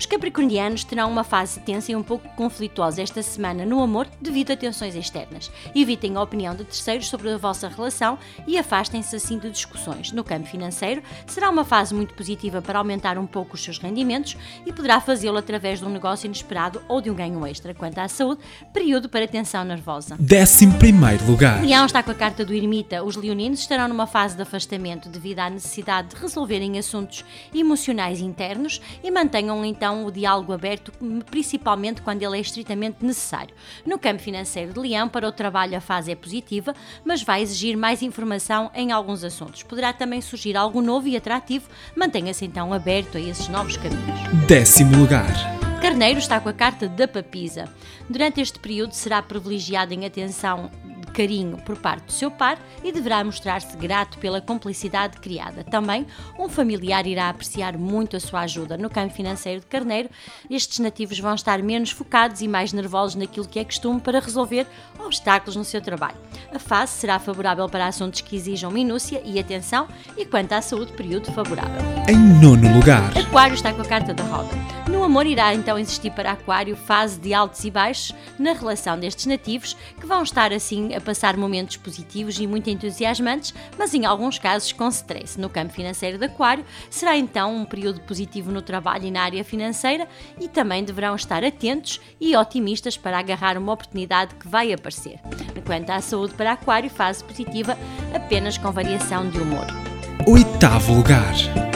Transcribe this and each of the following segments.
Os capricornianos terão uma fase tensa e um pouco conflituosa esta semana no amor devido a tensões externas. Evitem a opinião de terceiros sobre a vossa relação e afastem-se assim de discussões. No campo financeiro, será uma fase muito positiva para aumentar um pouco os seus rendimentos e poderá fazê-lo através de um negócio inesperado ou de um ganho extra. Quanto à saúde, período para tensão nervosa. 11 lugar. Leão está com a carta do ermita. Os leoninos estarão numa fase de afastamento devido à necessidade de resolverem assuntos emocionais internos e mantenham então então o diálogo aberto, principalmente quando ele é estritamente necessário. No campo financeiro de Leão, para o trabalho a fase é positiva, mas vai exigir mais informação em alguns assuntos. Poderá também surgir algo novo e atrativo, mantenha-se então aberto a esses novos caminhos. Décimo lugar. Carneiro está com a carta da papisa. Durante este período será privilegiado em atenção carinho por parte do seu par e deverá mostrar-se grato pela complicidade criada. Também, um familiar irá apreciar muito a sua ajuda. No campo financeiro de Carneiro, estes nativos vão estar menos focados e mais nervosos naquilo que é costume para resolver obstáculos no seu trabalho. A fase será favorável para assuntos que exijam minúcia e atenção e quanto à saúde, período favorável. Em nono lugar. Aquário está com a carta da roda. No amor irá então existir para Aquário fase de altos e baixos na relação destes nativos, que vão estar assim passar momentos positivos e muito entusiasmantes, mas em alguns casos com stress. No campo financeiro de Aquário, será então um período positivo no trabalho e na área financeira e também deverão estar atentos e otimistas para agarrar uma oportunidade que vai aparecer. Quanto à saúde para Aquário, fase positiva apenas com variação de humor. Oitavo lugar.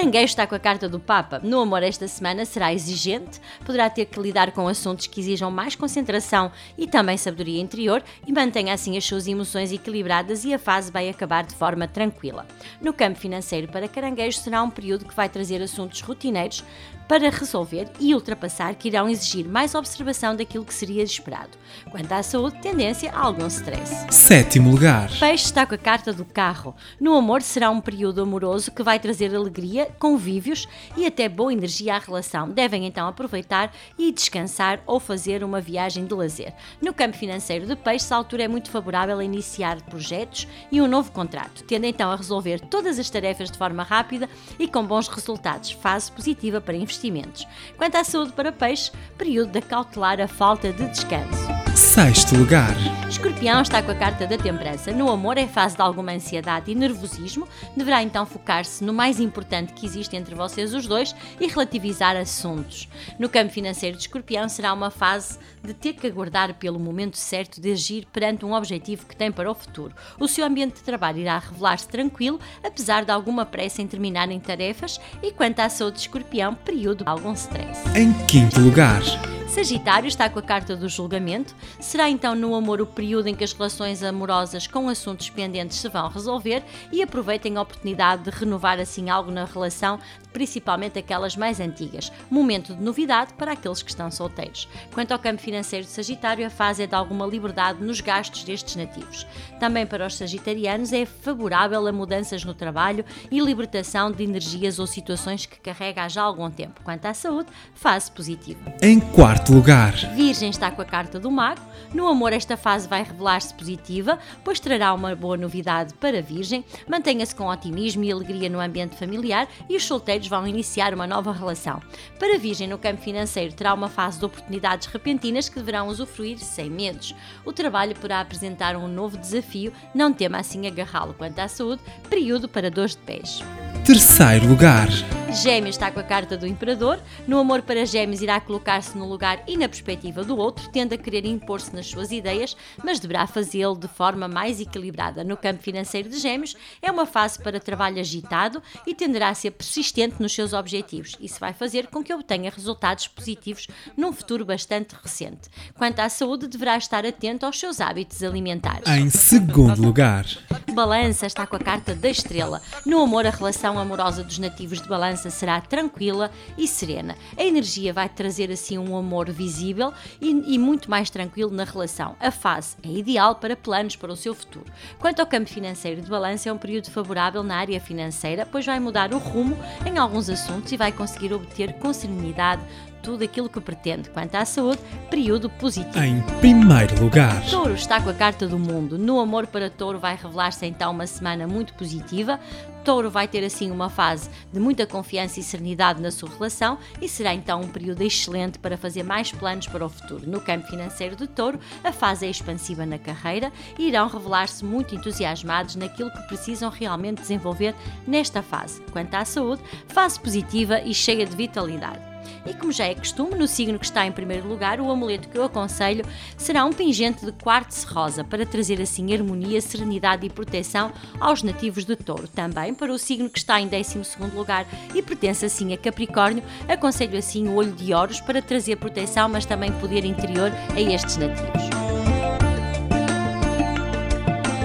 Caranguejo está com a carta do Papa. No amor esta semana será exigente, poderá ter que lidar com assuntos que exijam mais concentração e também sabedoria interior e mantenha assim as suas emoções equilibradas e a fase vai acabar de forma tranquila. No campo financeiro para Caranguejo será um período que vai trazer assuntos rotineiros para resolver e ultrapassar que irão exigir mais observação daquilo que seria esperado. Quanto à saúde, tendência a algum stress. Sétimo lugar. Peixe está com a carta do carro. No amor será um período amoroso que vai trazer alegria, convívios e até boa energia à relação. Devem então aproveitar e descansar ou fazer uma viagem de lazer. No campo financeiro de peixe, a altura é muito favorável a iniciar projetos e um novo contrato, tendo então a resolver todas as tarefas de forma rápida e com bons resultados. Fase positiva para investir investimentos. Quanto à saúde para peixe, período de cautelar a falta de descanso. Sexto lugar. Escorpião está com a carta da temperança. No amor é fase de alguma ansiedade e nervosismo. Deverá então focar-se no mais importante que existe entre vocês os dois e relativizar assuntos. No campo financeiro de Escorpião será uma fase de ter que aguardar pelo momento certo de agir perante um objetivo que tem para o futuro. O seu ambiente de trabalho irá revelar-se tranquilo, apesar de alguma pressa em terminar em tarefas, e quanto à saúde de Escorpião, período de algum stress. Em quinto lugar. Sagitário está com a carta do julgamento. Será então no amor o período em que as relações amorosas com assuntos pendentes se vão resolver e aproveitem a oportunidade de renovar assim algo na relação, principalmente aquelas mais antigas. Momento de novidade para aqueles que estão solteiros. Quanto ao campo financeiro de Sagitário, a fase é de alguma liberdade nos gastos destes nativos. Também para os sagitarianos é favorável a mudanças no trabalho e libertação de energias ou situações que carrega há já algum tempo. Quanto à saúde, fase positiva. Em quarto quarto lugar. Virgem está com a carta do Mago. No amor, esta fase vai revelar-se positiva, pois trará uma boa novidade para Virgem. Mantenha-se com otimismo e alegria no ambiente familiar e os solteiros vão iniciar uma nova relação. Para Virgem, no campo financeiro, terá uma fase de oportunidades repentinas que deverão usufruir sem medos. O trabalho poderá apresentar um novo desafio, não tema assim agarrá-lo. Quanto à saúde, período para dores de pés. Terceiro lugar. Gêmeos está com a carta do Imperador. No amor para Gêmeos, irá colocar-se no lugar e na perspectiva do outro, tendo a querer impor-se nas suas ideias, mas deverá fazê-lo de forma mais equilibrada. No campo financeiro de Gêmeos, é uma fase para trabalho agitado e tenderá a ser persistente nos seus objetivos. Isso vai fazer com que obtenha resultados positivos num futuro bastante recente. Quanto à saúde, deverá estar atento aos seus hábitos alimentares. Em segundo lugar. Balança está com a carta da estrela. No amor, a relação amorosa dos nativos de Balança será tranquila e serena. A energia vai trazer assim um amor visível e, e muito mais tranquilo na relação. A fase é ideal para planos para o seu futuro. Quanto ao campo financeiro de balanço, é um período favorável na área financeira, pois vai mudar o rumo em alguns assuntos e vai conseguir obter com serenidade tudo aquilo que pretende. Quanto à saúde, período positivo. Em primeiro lugar, Touro está com a carta do mundo. No amor para Touro vai revelar-se então uma semana muito positiva. Touro vai ter assim uma fase de muita confiança e serenidade na sua relação e será então um período excelente para fazer mais planos para o futuro. No campo financeiro de Touro, a fase é expansiva na carreira e irão revelar-se muito entusiasmados naquilo que precisam realmente desenvolver nesta fase. Quanto à saúde, fase positiva e cheia de vitalidade. E como já é costume, no signo que está em primeiro lugar, o amuleto que eu aconselho será um pingente de quartzo rosa para trazer assim harmonia, serenidade e proteção aos nativos de touro. Também para o signo que está em 12 lugar e pertence assim a Capricórnio, aconselho assim o olho de ouros para trazer proteção, mas também poder interior a estes nativos.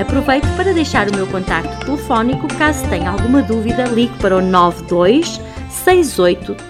Aproveito para deixar o meu contacto telefónico, caso tenha alguma dúvida, ligue para o 92 68